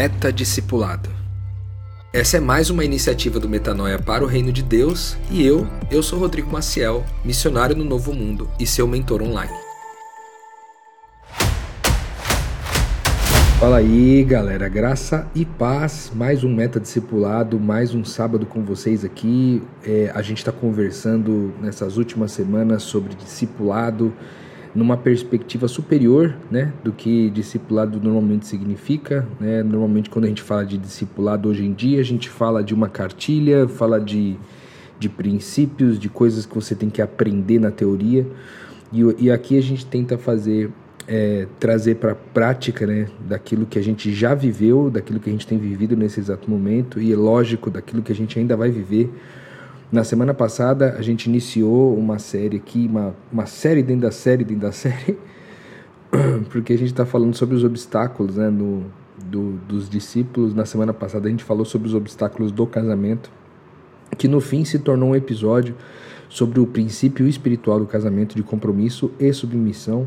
Meta Discipulado. Essa é mais uma iniciativa do Metanoia para o Reino de Deus e eu, eu sou Rodrigo Maciel, missionário no Novo Mundo e seu mentor online. Fala aí, galera, graça e paz. Mais um Meta Discipulado, mais um sábado com vocês aqui. É, a gente está conversando nessas últimas semanas sobre discipulado numa perspectiva superior né, do que discipulado normalmente significa. Né? Normalmente, quando a gente fala de discipulado hoje em dia, a gente fala de uma cartilha, fala de, de princípios, de coisas que você tem que aprender na teoria. E, e aqui a gente tenta fazer, é, trazer para a prática né, daquilo que a gente já viveu, daquilo que a gente tem vivido nesse exato momento, e é lógico, daquilo que a gente ainda vai viver na semana passada a gente iniciou uma série aqui, uma, uma série dentro da série dentro da série, porque a gente está falando sobre os obstáculos né, no, do, dos discípulos. Na semana passada a gente falou sobre os obstáculos do casamento, que no fim se tornou um episódio sobre o princípio espiritual do casamento de compromisso e submissão.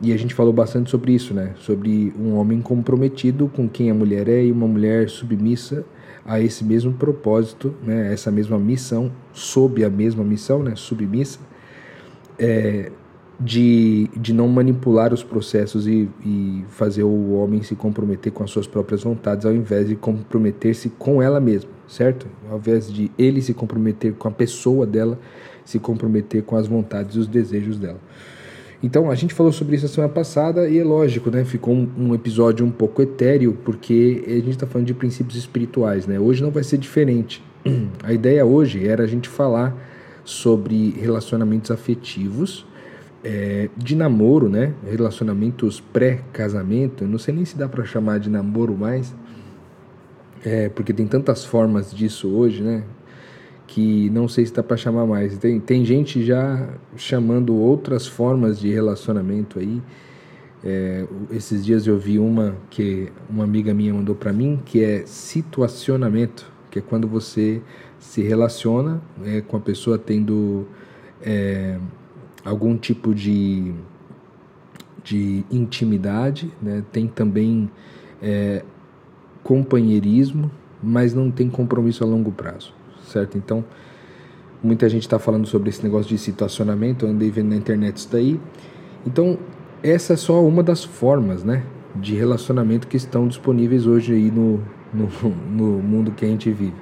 E a gente falou bastante sobre isso, né? Sobre um homem comprometido com quem a mulher é e uma mulher submissa a esse mesmo propósito, né, essa mesma missão, sob a mesma missão, né, submissa, é, de, de não manipular os processos e, e fazer o homem se comprometer com as suas próprias vontades, ao invés de comprometer-se com ela mesma, certo? Ao invés de ele se comprometer com a pessoa dela, se comprometer com as vontades e os desejos dela. Então, a gente falou sobre isso a semana passada e é lógico, né? Ficou um, um episódio um pouco etéreo, porque a gente está falando de princípios espirituais, né? Hoje não vai ser diferente. A ideia hoje era a gente falar sobre relacionamentos afetivos, é, de namoro, né? Relacionamentos pré-casamento. Não sei nem se dá para chamar de namoro mais, é, porque tem tantas formas disso hoje, né? Que não sei se dá para chamar mais. Tem, tem gente já chamando outras formas de relacionamento aí. É, esses dias eu vi uma que uma amiga minha mandou para mim, que é situacionamento, que é quando você se relaciona é, com a pessoa tendo é, algum tipo de, de intimidade, né? tem também é, companheirismo, mas não tem compromisso a longo prazo certo? Então, muita gente está falando sobre esse negócio de situacionamento, eu andei vendo na internet isso daí. Então, essa é só uma das formas, né, de relacionamento que estão disponíveis hoje aí no, no, no mundo que a gente vive.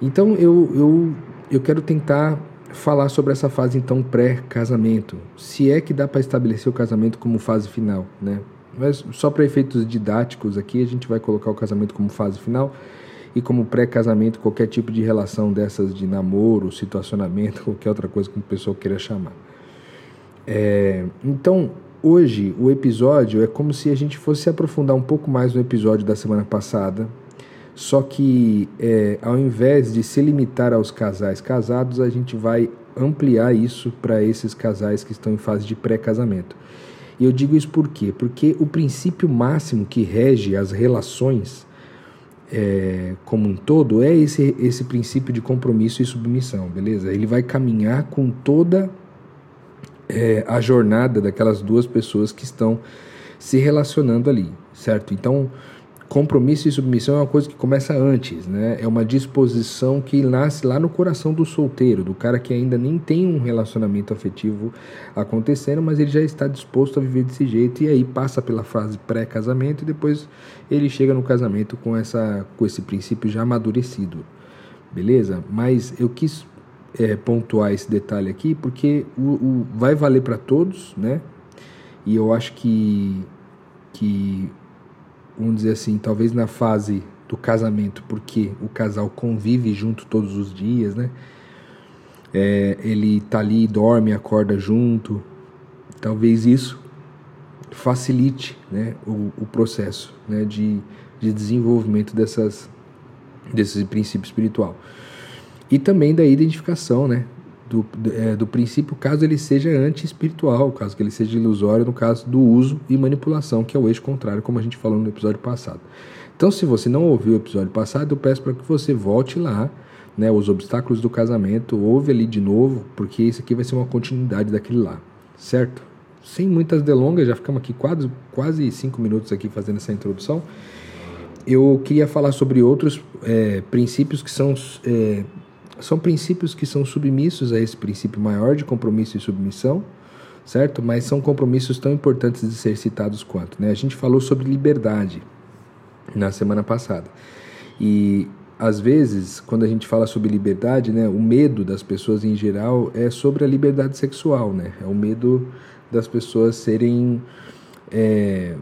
Então, eu, eu, eu quero tentar falar sobre essa fase então pré-casamento, se é que dá para estabelecer o casamento como fase final, né? Mas só para efeitos didáticos aqui a gente vai colocar o casamento como fase final e como pré-casamento qualquer tipo de relação dessas de namoro, situacionamento, qualquer outra coisa que o pessoal queira chamar. É, então, hoje o episódio é como se a gente fosse aprofundar um pouco mais no episódio da semana passada, só que é, ao invés de se limitar aos casais casados, a gente vai ampliar isso para esses casais que estão em fase de pré-casamento. E eu digo isso por quê? Porque o princípio máximo que rege as relações é, como um todo é esse, esse princípio de compromisso e submissão, beleza? Ele vai caminhar com toda é, a jornada daquelas duas pessoas que estão se relacionando ali, certo? Então, compromisso e submissão é uma coisa que começa antes, né? É uma disposição que nasce lá no coração do solteiro, do cara que ainda nem tem um relacionamento afetivo acontecendo, mas ele já está disposto a viver desse jeito e aí passa pela fase pré-casamento e depois ele chega no casamento com essa com esse princípio já amadurecido. Beleza? Mas eu quis é, pontuar esse detalhe aqui porque o, o vai valer para todos, né? E eu acho que que vamos dizer assim, talvez na fase do casamento, porque o casal convive junto todos os dias, né? É, ele tá ali, dorme, acorda junto. Talvez isso facilite né, o, o processo né, de, de desenvolvimento dessas, desses princípios espiritual. E também da identificação, né? Do, é, do princípio, caso ele seja anti-espiritual, caso que ele seja ilusório, no caso do uso e manipulação, que é o eixo contrário, como a gente falou no episódio passado. Então, se você não ouviu o episódio passado, eu peço para que você volte lá, né, os obstáculos do casamento, ouve ali de novo, porque isso aqui vai ser uma continuidade daquele lá, certo? Sem muitas delongas, já ficamos aqui quase, quase cinco minutos aqui fazendo essa introdução. eu queria falar sobre outros é, princípios que são é, são princípios que são submissos a esse princípio maior de compromisso e submissão, certo? Mas são compromissos tão importantes de ser citados quanto, né? A gente falou sobre liberdade na semana passada. E às vezes, quando a gente fala sobre liberdade, né, o medo das pessoas em geral é sobre a liberdade sexual, né? É o medo das pessoas serem é,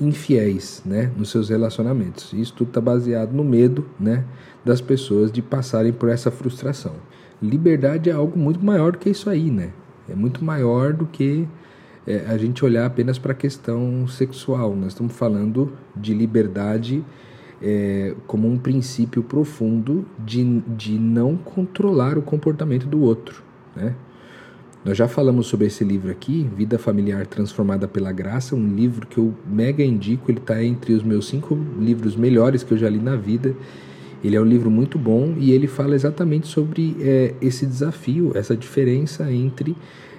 infiéis, né, nos seus relacionamentos. Isso tudo está baseado no medo, né, das pessoas de passarem por essa frustração. Liberdade é algo muito maior do que isso aí, né? É muito maior do que é, a gente olhar apenas para a questão sexual. Nós estamos falando de liberdade é, como um princípio profundo de, de não controlar o comportamento do outro, né? Nós já falamos sobre esse livro aqui, Vida Familiar Transformada pela Graça, um livro que eu mega indico, ele está entre os meus cinco livros melhores que eu já li na vida. Ele é um livro muito bom e ele fala exatamente sobre é, esse desafio, essa diferença entre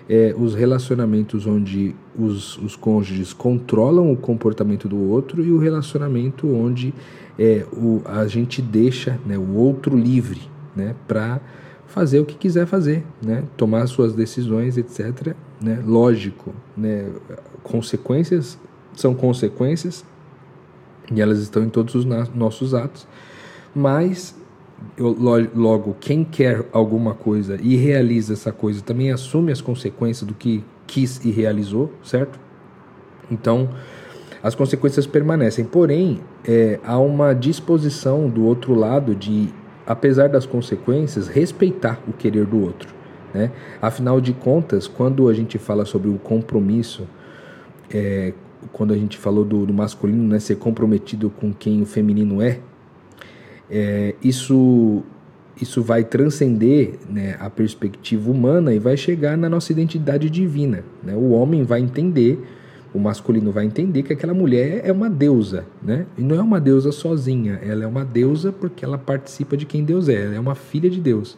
é, os relacionamentos onde os, os cônjuges controlam o comportamento do outro e o relacionamento onde é, o, a gente deixa né, o outro livre né, para fazer o que quiser fazer, né? tomar suas decisões, etc. Né? Lógico, né? consequências são consequências e elas estão em todos os nossos atos, mas eu, logo, quem quer alguma coisa e realiza essa coisa também assume as consequências do que quis e realizou, certo? Então, as consequências permanecem. Porém, é, há uma disposição do outro lado de apesar das consequências, respeitar o querer do outro. Né? Afinal de contas, quando a gente fala sobre o compromisso, é, quando a gente falou do, do, masculino né, ser comprometido com quem o feminino é, é isso, isso vai transcender né, a perspectiva humana e vai chegar na nossa identidade divina. Né? O homem vai entender o masculino vai entender que aquela mulher é uma deusa, né? E não é uma deusa sozinha, ela é uma deusa porque ela participa de quem Deus é, ela é uma filha de Deus,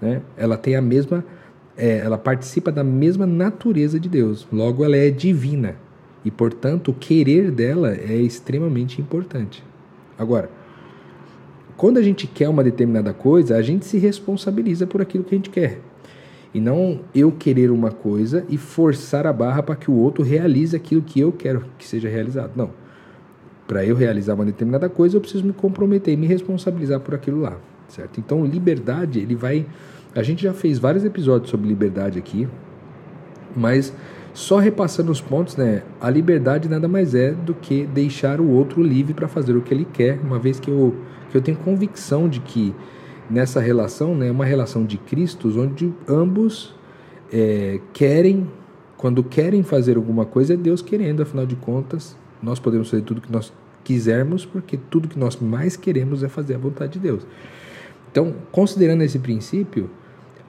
né? Ela tem a mesma, é, ela participa da mesma natureza de Deus, logo ela é divina e portanto o querer dela é extremamente importante. Agora, quando a gente quer uma determinada coisa, a gente se responsabiliza por aquilo que a gente quer. E não eu querer uma coisa e forçar a barra para que o outro realize aquilo que eu quero que seja realizado. Não. Para eu realizar uma determinada coisa, eu preciso me comprometer e me responsabilizar por aquilo lá, certo? Então, liberdade, ele vai a gente já fez vários episódios sobre liberdade aqui, mas só repassando os pontos, né? A liberdade nada mais é do que deixar o outro livre para fazer o que ele quer, uma vez que eu, que eu tenho convicção de que nessa relação, né, uma relação de Cristos, onde ambos é, querem, quando querem fazer alguma coisa, é Deus querendo, afinal de contas, nós podemos fazer tudo que nós quisermos, porque tudo que nós mais queremos é fazer a vontade de Deus. Então, considerando esse princípio,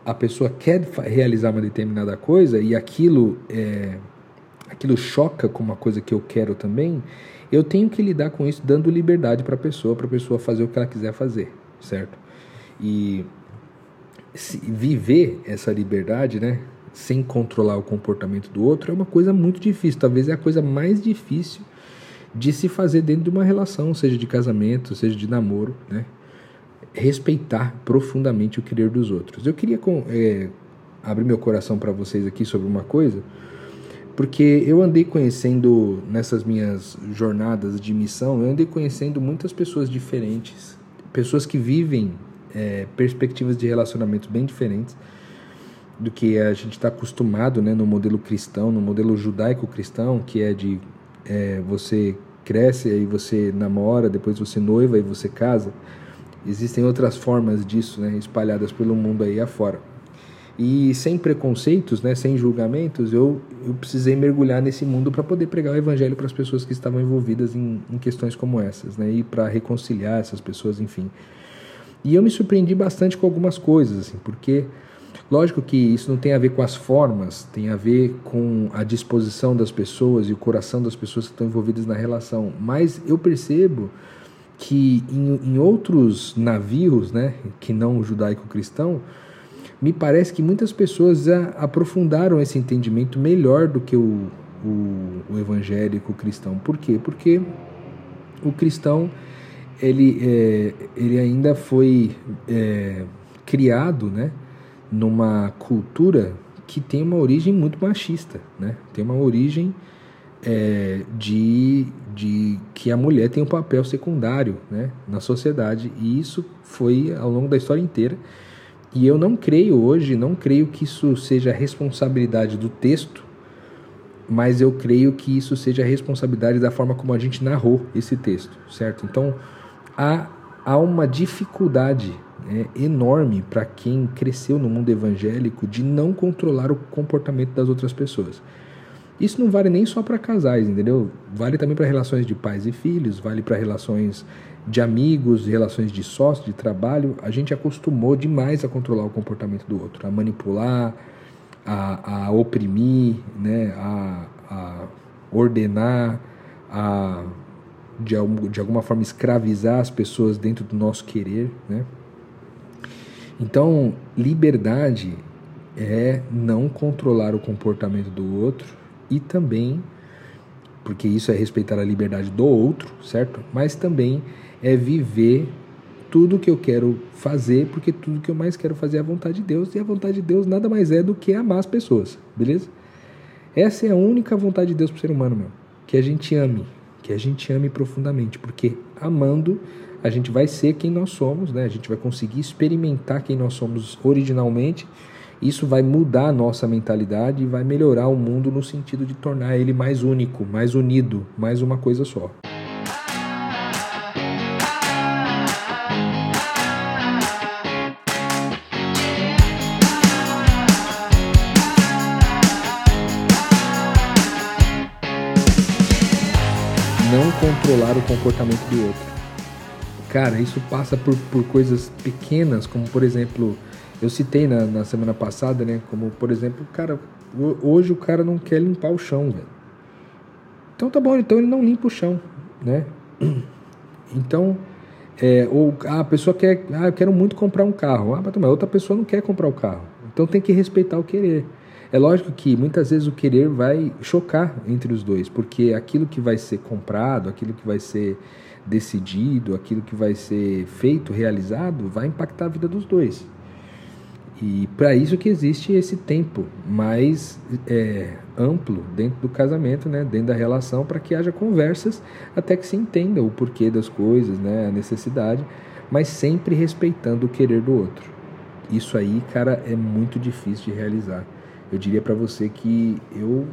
a pessoa quer realizar uma determinada coisa e aquilo é, aquilo choca com uma coisa que eu quero também, eu tenho que lidar com isso dando liberdade para a pessoa, para a pessoa fazer o que ela quiser fazer, certo? E viver essa liberdade, né, sem controlar o comportamento do outro, é uma coisa muito difícil. Talvez é a coisa mais difícil de se fazer dentro de uma relação, seja de casamento, seja de namoro, né? Respeitar profundamente o querer dos outros. Eu queria é, abrir meu coração para vocês aqui sobre uma coisa, porque eu andei conhecendo nessas minhas jornadas de missão, eu andei conhecendo muitas pessoas diferentes, pessoas que vivem é, perspectivas de relacionamento bem diferentes do que a gente está acostumado né, no modelo cristão, no modelo judaico-cristão, que é de é, você cresce, aí você namora, depois você noiva e você casa. Existem outras formas disso, né, espalhadas pelo mundo aí afora. E sem preconceitos, né, sem julgamentos, eu, eu precisei mergulhar nesse mundo para poder pregar o evangelho para as pessoas que estavam envolvidas em, em questões como essas, né, e para reconciliar essas pessoas, enfim. E eu me surpreendi bastante com algumas coisas, assim, porque lógico que isso não tem a ver com as formas, tem a ver com a disposição das pessoas e o coração das pessoas que estão envolvidas na relação. Mas eu percebo que em, em outros navios, né, que não judaico-cristão, me parece que muitas pessoas aprofundaram esse entendimento melhor do que o, o, o evangélico cristão. Por quê? Porque o cristão ele, é, ele ainda foi é, criado né, numa cultura que tem uma origem muito machista, né? tem uma origem é, de, de que a mulher tem um papel secundário né, na sociedade e isso foi ao longo da história inteira e eu não creio hoje, não creio que isso seja responsabilidade do texto, mas eu creio que isso seja responsabilidade da forma como a gente narrou esse texto, certo? Então há, há uma dificuldade né, enorme para quem cresceu no mundo evangélico de não controlar o comportamento das outras pessoas. Isso não vale nem só para casais, entendeu? Vale também para relações de pais e filhos, vale para relações de amigos, relações de sócio, de trabalho, a gente acostumou demais a controlar o comportamento do outro, a manipular, a, a oprimir, né, a, a ordenar, a de, de alguma forma escravizar as pessoas dentro do nosso querer, né? Então, liberdade é não controlar o comportamento do outro e também, porque isso é respeitar a liberdade do outro, certo? Mas também é viver tudo que eu quero fazer, porque tudo que eu mais quero fazer é a vontade de Deus, e a vontade de Deus nada mais é do que amar as pessoas, beleza? Essa é a única vontade de Deus para o ser humano, meu. Que a gente ame, que a gente ame profundamente, porque amando a gente vai ser quem nós somos, né? A gente vai conseguir experimentar quem nós somos originalmente. Isso vai mudar a nossa mentalidade e vai melhorar o mundo no sentido de tornar ele mais único, mais unido, mais uma coisa só. Controlar o comportamento do outro. Cara, isso passa por, por coisas pequenas, como por exemplo, eu citei na, na semana passada, né? Como por exemplo, cara, hoje o cara não quer limpar o chão, velho. Então tá bom, então ele não limpa o chão, né? Então, é, ou ah, a pessoa quer, ah, eu quero muito comprar um carro. Ah, mas outra pessoa não quer comprar o carro. Então tem que respeitar o querer. É lógico que muitas vezes o querer vai chocar entre os dois, porque aquilo que vai ser comprado, aquilo que vai ser decidido, aquilo que vai ser feito, realizado, vai impactar a vida dos dois. E para isso que existe esse tempo mais é, amplo dentro do casamento, né, dentro da relação, para que haja conversas até que se entenda o porquê das coisas, né, a necessidade, mas sempre respeitando o querer do outro. Isso aí, cara, é muito difícil de realizar. Eu diria para você que eu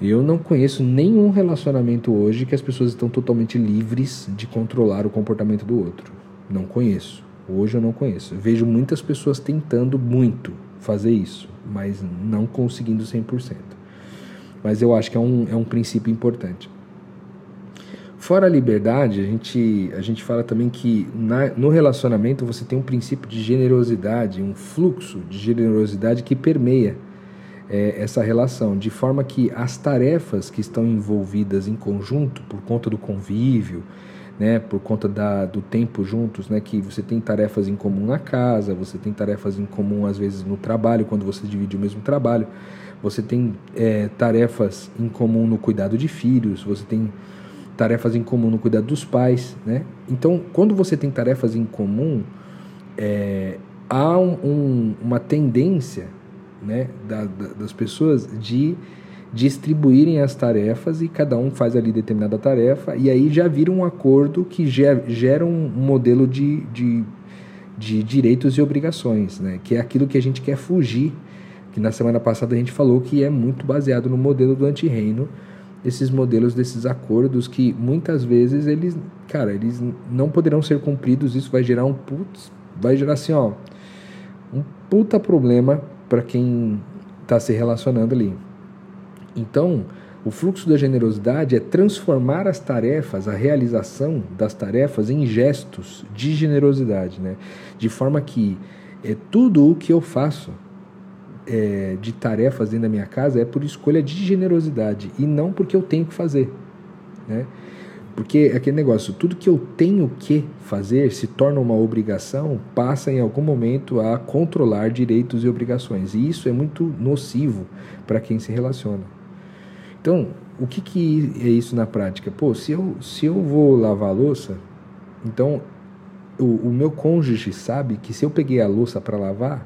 eu não conheço nenhum relacionamento hoje que as pessoas estão totalmente livres de controlar o comportamento do outro. Não conheço. Hoje eu não conheço. Eu vejo muitas pessoas tentando muito fazer isso, mas não conseguindo 100%. Mas eu acho que é um, é um princípio importante. Fora a liberdade, a gente, a gente fala também que na, no relacionamento você tem um princípio de generosidade, um fluxo de generosidade que permeia é, essa relação, de forma que as tarefas que estão envolvidas em conjunto, por conta do convívio, né, por conta da, do tempo juntos, né, que você tem tarefas em comum na casa, você tem tarefas em comum às vezes no trabalho, quando você divide o mesmo trabalho, você tem é, tarefas em comum no cuidado de filhos, você tem tarefas em comum no cuidado dos pais, né? Então, quando você tem tarefas em comum, é, há um, um, uma tendência, né, da, da, das pessoas de distribuírem as tarefas e cada um faz ali determinada tarefa e aí já vira um acordo que gera, gera um modelo de, de, de direitos e obrigações, né? Que é aquilo que a gente quer fugir, que na semana passada a gente falou que é muito baseado no modelo do antirreino, esses modelos desses acordos que muitas vezes eles, cara, eles não poderão ser cumpridos, isso vai gerar um putz, vai gerar assim, ó, um puta problema para quem está se relacionando ali. Então, o fluxo da generosidade é transformar as tarefas, a realização das tarefas em gestos de generosidade, né? De forma que é tudo o que eu faço é, de tarefas dentro da minha casa é por escolha de generosidade e não porque eu tenho que fazer, né? Porque aquele negócio, tudo que eu tenho que fazer se torna uma obrigação, passa em algum momento a controlar direitos e obrigações. E isso é muito nocivo para quem se relaciona. Então, o que, que é isso na prática? Pô, se eu, se eu vou lavar a louça, então o, o meu cônjuge sabe que se eu peguei a louça para lavar,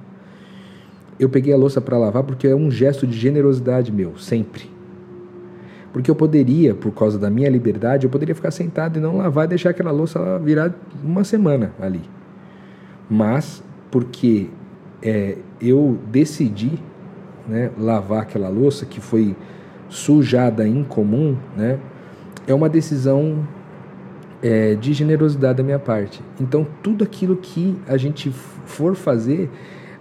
eu peguei a louça para lavar porque é um gesto de generosidade meu, sempre. Porque eu poderia, por causa da minha liberdade, eu poderia ficar sentado e não lavar e deixar aquela louça virar uma semana ali. Mas, porque é, eu decidi né, lavar aquela louça que foi sujada em comum, né, é uma decisão é, de generosidade da minha parte. Então, tudo aquilo que a gente for fazer,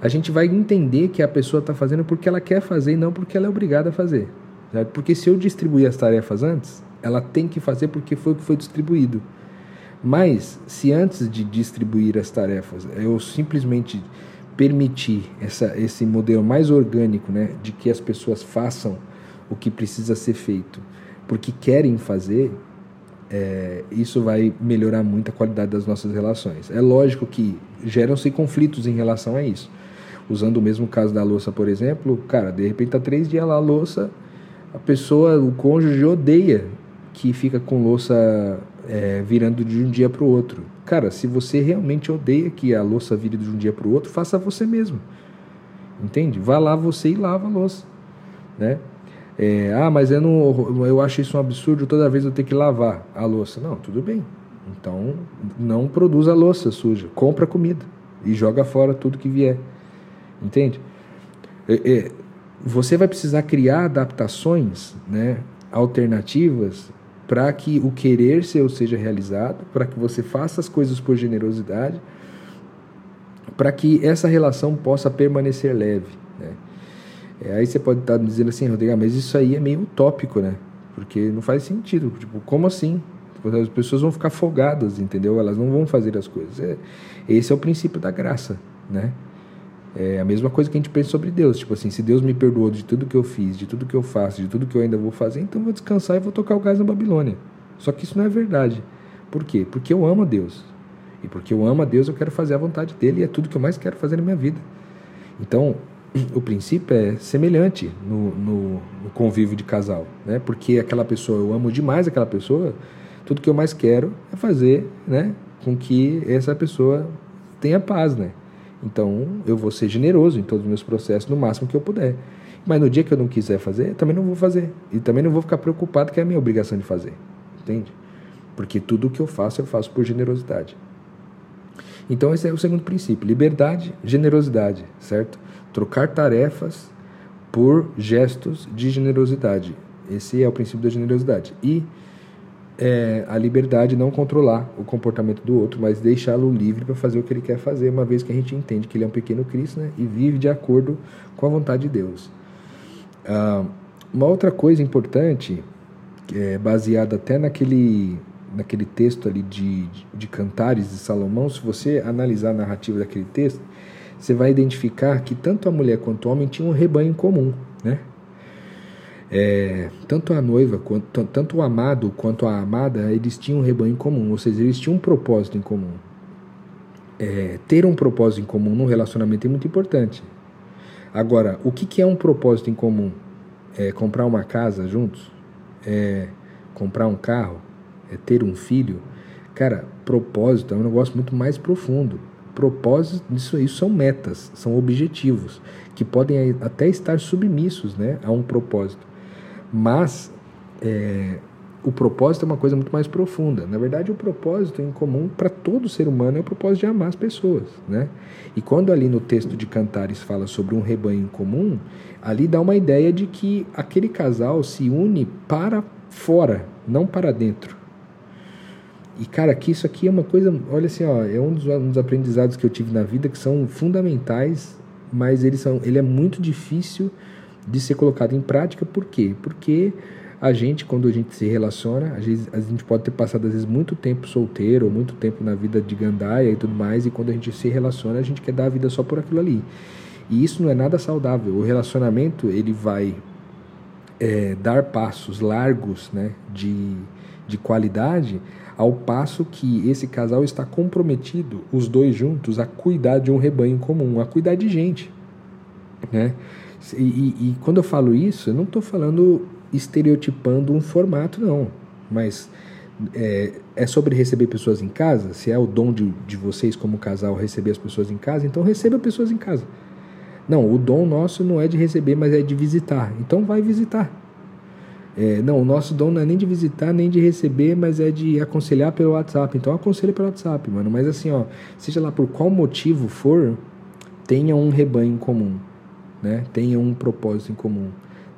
a gente vai entender que a pessoa está fazendo porque ela quer fazer e não porque ela é obrigada a fazer. Certo? Porque se eu distribuir as tarefas antes, ela tem que fazer porque foi o que foi distribuído. Mas, se antes de distribuir as tarefas eu simplesmente permitir essa, esse modelo mais orgânico, né, de que as pessoas façam o que precisa ser feito porque querem fazer, é, isso vai melhorar muito a qualidade das nossas relações. É lógico que geram-se conflitos em relação a isso. Usando o mesmo caso da louça, por exemplo, cara, de repente tá três dias lá a louça, a pessoa, o cônjuge odeia que fica com louça é, virando de um dia para o outro. Cara, se você realmente odeia que a louça vire de um dia para o outro, faça você mesmo. Entende? Vá lá você e lava a louça. Né? É, ah, mas eu, não, eu acho isso um absurdo toda vez eu ter que lavar a louça. Não, tudo bem. Então, não produza louça suja. Compra comida e joga fora tudo que vier. Entende? É, é, você vai precisar criar adaptações né, alternativas para que o querer seu seja realizado, para que você faça as coisas por generosidade, para que essa relação possa permanecer leve. Né? É, aí você pode estar dizendo assim, Rodrigo, ah, mas isso aí é meio utópico, né? Porque não faz sentido. Tipo, como assim? As pessoas vão ficar folgadas, entendeu? Elas não vão fazer as coisas. É, esse é o princípio da graça, né? É a mesma coisa que a gente pensa sobre Deus. Tipo assim, se Deus me perdoou de tudo que eu fiz, de tudo que eu faço, de tudo que eu ainda vou fazer, então vou descansar e vou tocar o gás na Babilônia. Só que isso não é verdade. Por quê? Porque eu amo a Deus. E porque eu amo a Deus, eu quero fazer a vontade dele e é tudo que eu mais quero fazer na minha vida. Então, o princípio é semelhante no, no, no convívio de casal, né? Porque aquela pessoa, eu amo demais aquela pessoa, tudo que eu mais quero é fazer, né? Com que essa pessoa tenha paz, né? Então, eu vou ser generoso em todos os meus processos, no máximo que eu puder. Mas no dia que eu não quiser fazer, também não vou fazer. E também não vou ficar preocupado que é a minha obrigação de fazer. Entende? Porque tudo o que eu faço, eu faço por generosidade. Então, esse é o segundo princípio: liberdade, generosidade, certo? Trocar tarefas por gestos de generosidade. Esse é o princípio da generosidade. E é, a liberdade não controlar o comportamento do outro, mas deixá-lo livre para fazer o que ele quer fazer, uma vez que a gente entende que ele é um pequeno Cristo né, e vive de acordo com a vontade de Deus. Ah, uma outra coisa importante, é, baseada até naquele, naquele texto ali de, de, Cantares de Salomão, se você analisar a narrativa daquele texto, você vai identificar que tanto a mulher quanto o homem tinham um rebanho comum, né? É, tanto a noiva, quanto, tanto o amado quanto a amada, eles tinham um rebanho comum, ou seja, eles tinham um propósito em comum. É, ter um propósito em comum num relacionamento é muito importante. Agora, o que, que é um propósito em comum? É comprar uma casa juntos? É comprar um carro? É ter um filho? Cara, propósito é um negócio muito mais profundo. Propósito, isso, isso são metas, são objetivos, que podem até estar submissos né, a um propósito. Mas é, o propósito é uma coisa muito mais profunda. Na verdade, o propósito em comum para todo ser humano é o propósito de amar as pessoas, né? E quando ali no texto de Cantares fala sobre um rebanho em comum, ali dá uma ideia de que aquele casal se une para fora, não para dentro. E cara, que isso aqui é uma coisa, olha assim, ó, é um dos, um dos aprendizados que eu tive na vida que são fundamentais, mas eles são, ele é muito difícil de ser colocado em prática. Por quê? Porque a gente, quando a gente se relaciona, às vezes, a gente pode ter passado às vezes muito tempo solteiro, ou muito tempo na vida de gandaia e tudo mais, e quando a gente se relaciona, a gente quer dar a vida só por aquilo ali. E isso não é nada saudável. O relacionamento ele vai é, dar passos largos, né, de, de qualidade, ao passo que esse casal está comprometido, os dois juntos, a cuidar de um rebanho comum, a cuidar de gente, né? E, e, e quando eu falo isso, eu não estou falando estereotipando um formato, não. Mas é, é, sobre receber pessoas em casa? Se é o dom de, de vocês como casal receber as pessoas em casa, então receba pessoas em casa. Não, o dom nosso não é de receber, mas é de visitar. Então vai visitar. É, não, o nosso dom não é nem de visitar, nem de receber, mas é de aconselhar pelo WhatsApp. Então aconselhe pelo WhatsApp, mano. Mas assim, ó, seja lá por qual motivo for, tenha um rebanho comum, né? Tenha um propósito em comum.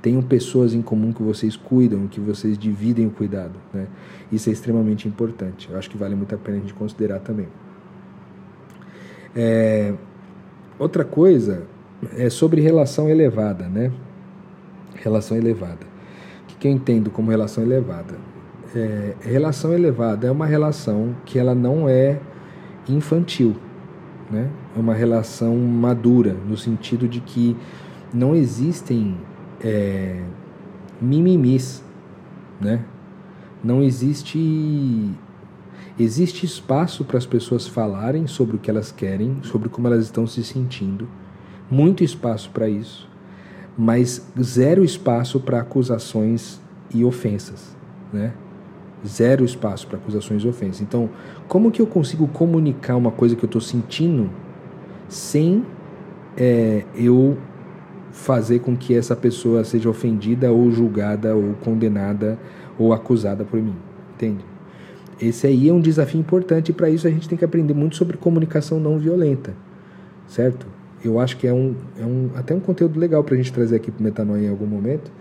Tenham pessoas em comum que vocês cuidam, que vocês dividem o cuidado, né? Isso é extremamente importante. Eu acho que vale muito a pena a gente considerar também. É, outra coisa é sobre relação elevada, né? Relação elevada que eu entendo como relação elevada? É, relação elevada é uma relação que ela não é infantil, né? É uma relação madura no sentido de que não existem é, mimimis, né? Não existe existe espaço para as pessoas falarem sobre o que elas querem, sobre como elas estão se sentindo, muito espaço para isso mas zero espaço para acusações e ofensas, né? Zero espaço para acusações e ofensas. Então, como que eu consigo comunicar uma coisa que eu estou sentindo sem é, eu fazer com que essa pessoa seja ofendida ou julgada ou condenada ou acusada por mim? Entende? Esse aí é um desafio importante e para isso a gente tem que aprender muito sobre comunicação não violenta, certo? eu acho que é um, é um até um conteúdo legal para a gente trazer aqui para o Metanoia em algum momento.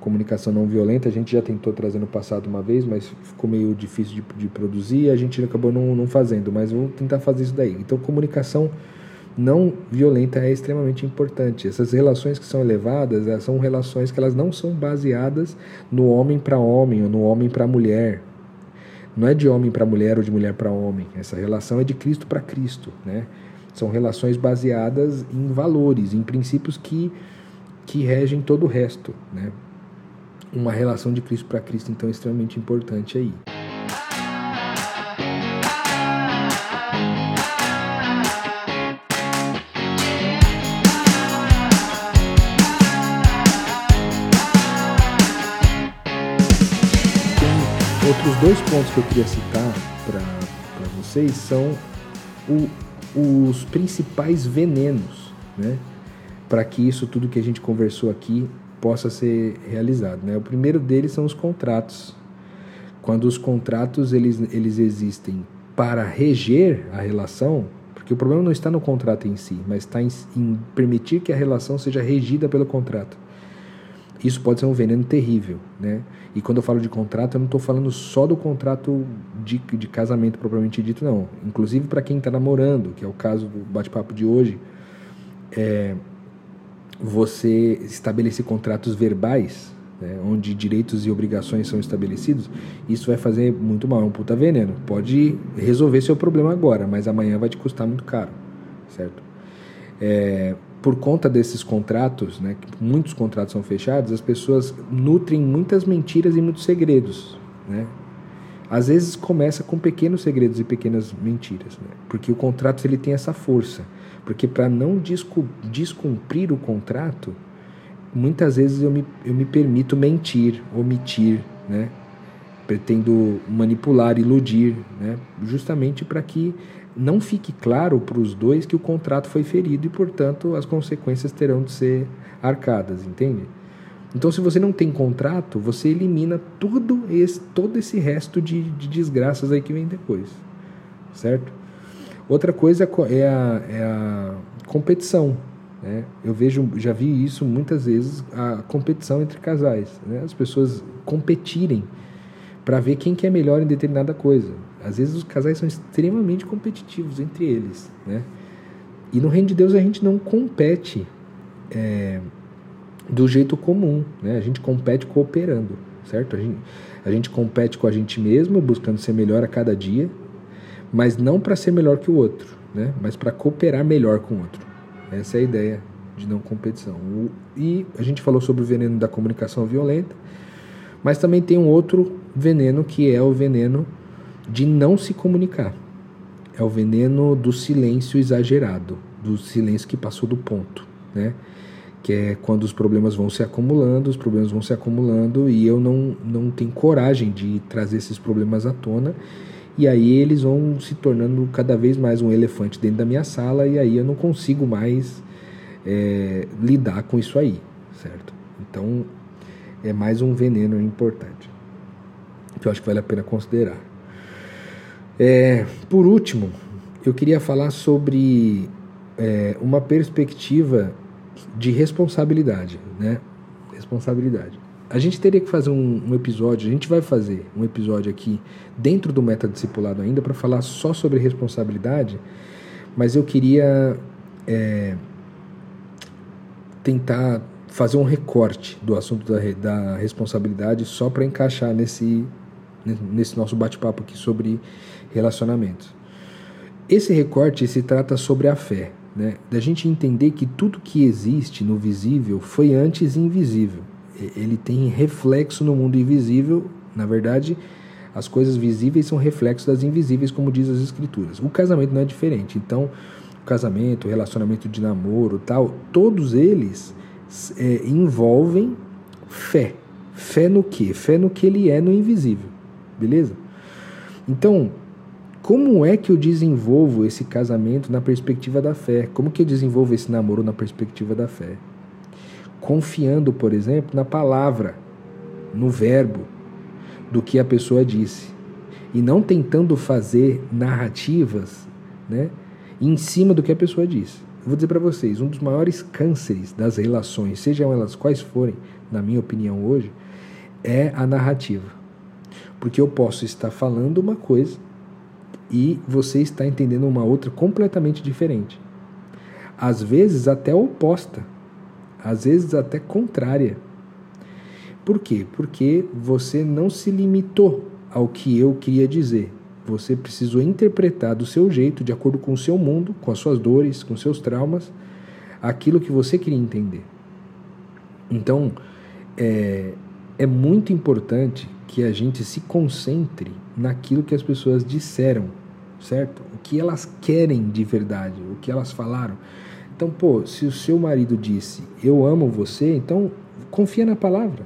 Comunicação não violenta, a gente já tentou trazer no passado uma vez, mas ficou meio difícil de, de produzir e a gente acabou não, não fazendo, mas vou tentar fazer isso daí. Então, comunicação não violenta é extremamente importante. Essas relações que são elevadas são relações que elas não são baseadas no homem para homem ou no homem para mulher. Não é de homem para mulher ou de mulher para homem. Essa relação é de Cristo para Cristo, né? São relações baseadas em valores, em princípios que, que regem todo o resto. Né? Uma relação de Cristo para Cristo, então, é extremamente importante aí. outros dois pontos que eu queria citar para vocês são o, os principais venenos, né? Para que isso tudo que a gente conversou aqui possa ser realizado, né? O primeiro deles são os contratos. Quando os contratos eles, eles existem para reger a relação, porque o problema não está no contrato em si, mas está em, em permitir que a relação seja regida pelo contrato. Isso pode ser um veneno terrível, né? E quando eu falo de contrato, eu não estou falando só do contrato de, de casamento propriamente dito, não. Inclusive para quem está namorando, que é o caso do bate-papo de hoje, é, você estabelecer contratos verbais, né, onde direitos e obrigações são estabelecidos, isso vai fazer muito mal, é um puta veneno. Pode resolver seu problema agora, mas amanhã vai te custar muito caro, certo? É, por conta desses contratos, né, que muitos contratos são fechados, as pessoas nutrem muitas mentiras e muitos segredos, né? Às vezes começa com pequenos segredos e pequenas mentiras, né? porque o contrato ele tem essa força. Porque para não descumprir o contrato, muitas vezes eu me, eu me permito mentir, omitir, né? pretendo manipular, iludir, né? justamente para que não fique claro para os dois que o contrato foi ferido e, portanto, as consequências terão de ser arcadas, entende? Então, se você não tem contrato, você elimina tudo esse, todo esse resto de, de desgraças aí que vem depois, certo? Outra coisa é a, é a competição. Né? Eu vejo, já vi isso muitas vezes, a competição entre casais. Né? As pessoas competirem para ver quem que é melhor em determinada coisa. Às vezes os casais são extremamente competitivos entre eles, né? E no reino de Deus a gente não compete é, do jeito comum, né? A gente compete cooperando, certo? A gente, a gente compete com a gente mesmo, buscando ser melhor a cada dia, mas não para ser melhor que o outro, né? Mas para cooperar melhor com o outro. Essa é a ideia de não competição. E a gente falou sobre o veneno da comunicação violenta, mas também tem um outro veneno que é o veneno de não se comunicar. É o veneno do silêncio exagerado, do silêncio que passou do ponto, né? que é quando os problemas vão se acumulando, os problemas vão se acumulando e eu não, não tenho coragem de trazer esses problemas à tona. E aí eles vão se tornando cada vez mais um elefante dentro da minha sala e aí eu não consigo mais é, lidar com isso aí, certo? Então é mais um veneno importante que eu acho que vale a pena considerar. É, por último, eu queria falar sobre é, uma perspectiva de responsabilidade, né? Responsabilidade. A gente teria que fazer um, um, episódio, a gente vai fazer um episódio aqui dentro do metadiscipulado ainda para falar só sobre responsabilidade, mas eu queria é, tentar fazer um recorte do assunto da, da responsabilidade só para encaixar nesse, nesse nosso bate-papo aqui sobre relacionamentos. Esse recorte se trata sobre a fé, né? da gente entender que tudo que existe no visível foi antes invisível. Ele tem reflexo no mundo invisível, na verdade, as coisas visíveis são reflexos das invisíveis, como diz as escrituras. O casamento não é diferente. Então, o casamento, o relacionamento de namoro, tal, todos eles é, envolvem fé. Fé no que? Fé no que ele é no invisível. Beleza? Então, como é que eu desenvolvo esse casamento na perspectiva da fé? Como que eu desenvolvo esse namoro na perspectiva da fé? Confiando, por exemplo, na palavra, no verbo do que a pessoa disse e não tentando fazer narrativas, né, em cima do que a pessoa disse. Eu vou dizer para vocês, um dos maiores cânceres das relações, sejam elas quais forem, na minha opinião hoje, é a narrativa. Porque eu posso estar falando uma coisa e você está entendendo uma outra completamente diferente. Às vezes até oposta, às vezes até contrária. Por quê? Porque você não se limitou ao que eu queria dizer. Você precisou interpretar do seu jeito, de acordo com o seu mundo, com as suas dores, com seus traumas, aquilo que você queria entender. Então, é, é muito importante que a gente se concentre naquilo que as pessoas disseram, certo? O que elas querem de verdade, o que elas falaram. Então, pô, se o seu marido disse eu amo você, então confia na palavra.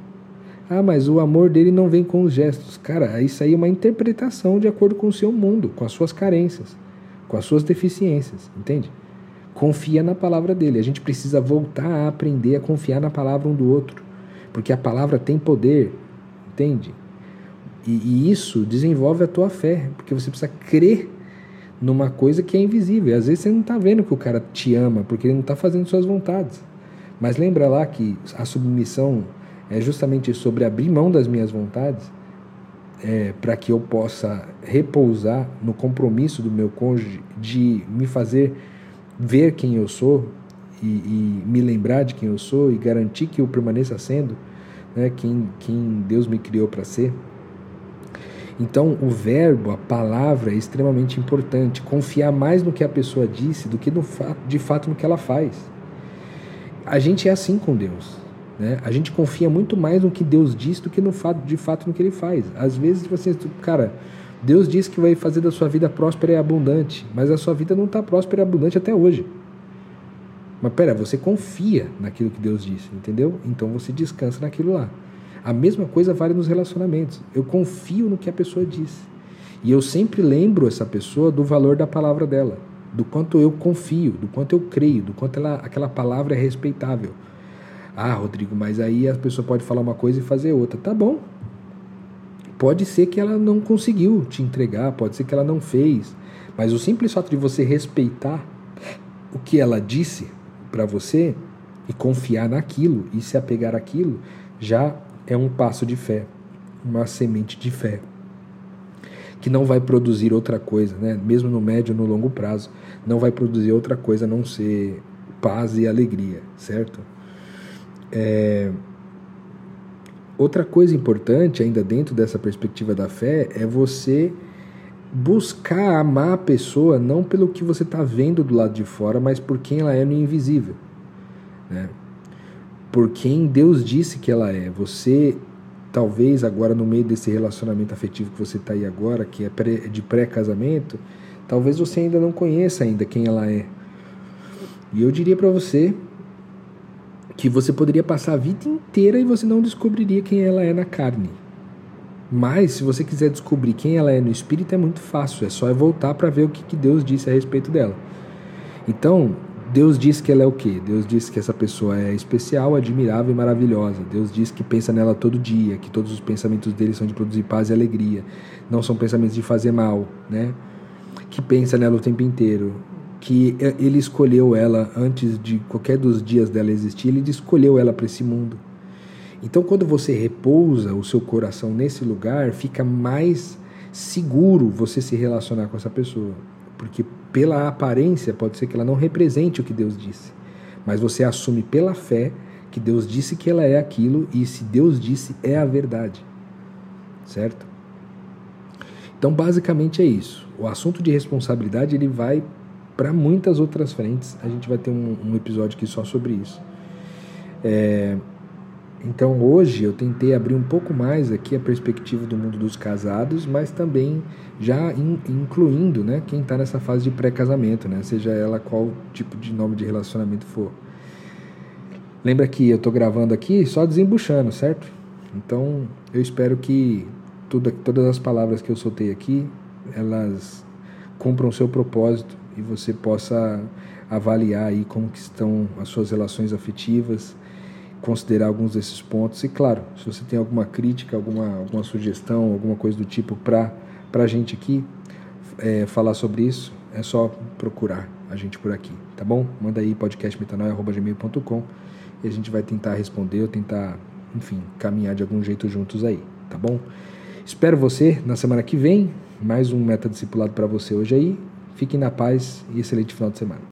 Ah, mas o amor dele não vem com os gestos. Cara, isso aí é uma interpretação de acordo com o seu mundo, com as suas carências, com as suas deficiências, entende? Confia na palavra dele. A gente precisa voltar a aprender a confiar na palavra um do outro, porque a palavra tem poder, entende? E, e, isso desenvolve a tua fé, porque você precisa crer numa coisa que é invisível. Às vezes você não está vendo que o cara te ama, porque ele não está fazendo suas vontades. Mas lembra lá que a submissão é justamente sobre abrir mão das minhas vontades, é, para que eu possa repousar no compromisso do meu cônjuge de me fazer ver quem eu sou e, e me lembrar de quem eu sou e garantir que eu permaneça sendo né, quem, quem Deus me criou para ser. Então, o verbo, a palavra é extremamente importante. Confiar mais no que a pessoa disse do que no de fato no que ela faz. A gente é assim com Deus. Né? A gente confia muito mais no que Deus diz do que no fato, de fato no que ele faz. Às vezes você, cara, Deus diz que vai fazer da sua vida próspera e abundante, mas a sua vida não está próspera e abundante até hoje. Mas pera, você confia naquilo que Deus disse, entendeu? Então você descansa naquilo lá. A mesma coisa vale nos relacionamentos. Eu confio no que a pessoa disse. E eu sempre lembro essa pessoa do valor da palavra dela, do quanto eu confio, do quanto eu creio, do quanto ela, aquela palavra é respeitável. Ah, Rodrigo, mas aí a pessoa pode falar uma coisa e fazer outra. Tá bom. Pode ser que ela não conseguiu te entregar, pode ser que ela não fez. Mas o simples fato de você respeitar o que ela disse para você e confiar naquilo e se apegar àquilo já é um passo de fé, uma semente de fé, que não vai produzir outra coisa, né? mesmo no médio no longo prazo, não vai produzir outra coisa a não ser paz e alegria, certo? É... Outra coisa importante, ainda dentro dessa perspectiva da fé, é você buscar amar a pessoa não pelo que você está vendo do lado de fora, mas por quem ela é no invisível. Né? Por quem Deus disse que ela é. Você, talvez agora no meio desse relacionamento afetivo que você está aí agora, que é de pré-casamento, talvez você ainda não conheça ainda quem ela é. E eu diria para você que você poderia passar a vida inteira e você não descobriria quem ela é na carne. Mas, se você quiser descobrir quem ela é no espírito, é muito fácil. É só voltar para ver o que, que Deus disse a respeito dela. Então, Deus diz que ela é o quê? Deus diz que essa pessoa é especial, admirável e maravilhosa. Deus diz que pensa nela todo dia, que todos os pensamentos dele são de produzir paz e alegria, não são pensamentos de fazer mal, né? Que pensa nela o tempo inteiro, que ele escolheu ela antes de qualquer dos dias dela existir, ele escolheu ela para esse mundo. Então, quando você repousa o seu coração nesse lugar, fica mais seguro você se relacionar com essa pessoa, porque pela aparência pode ser que ela não represente o que Deus disse, mas você assume pela fé que Deus disse que ela é aquilo e se Deus disse é a verdade, certo? Então, basicamente é isso. O assunto de responsabilidade ele vai para muitas outras frentes. A gente vai ter um, um episódio aqui só sobre isso. É, então hoje eu tentei abrir um pouco mais aqui a perspectiva do mundo dos casados, mas também já in, incluindo né, quem está nessa fase de pré-casamento, né, seja ela qual tipo de nome de relacionamento for. Lembra que eu estou gravando aqui só desembuchando, certo? Então eu espero que tudo, todas as palavras que eu soltei aqui, elas cumpram o seu propósito e você possa avaliar aí como que estão as suas relações afetivas, considerar alguns desses pontos e claro, se você tem alguma crítica, alguma, alguma sugestão, alguma coisa do tipo para a gente aqui é, falar sobre isso, é só procurar a gente por aqui, tá bom? Manda aí podcastmetanoia.gmail.com e a gente vai tentar responder ou tentar, enfim, caminhar de algum jeito juntos aí, tá bom? Espero você na semana que vem, mais um meta discipulado para você hoje aí Fiquem na paz e excelente final de semana.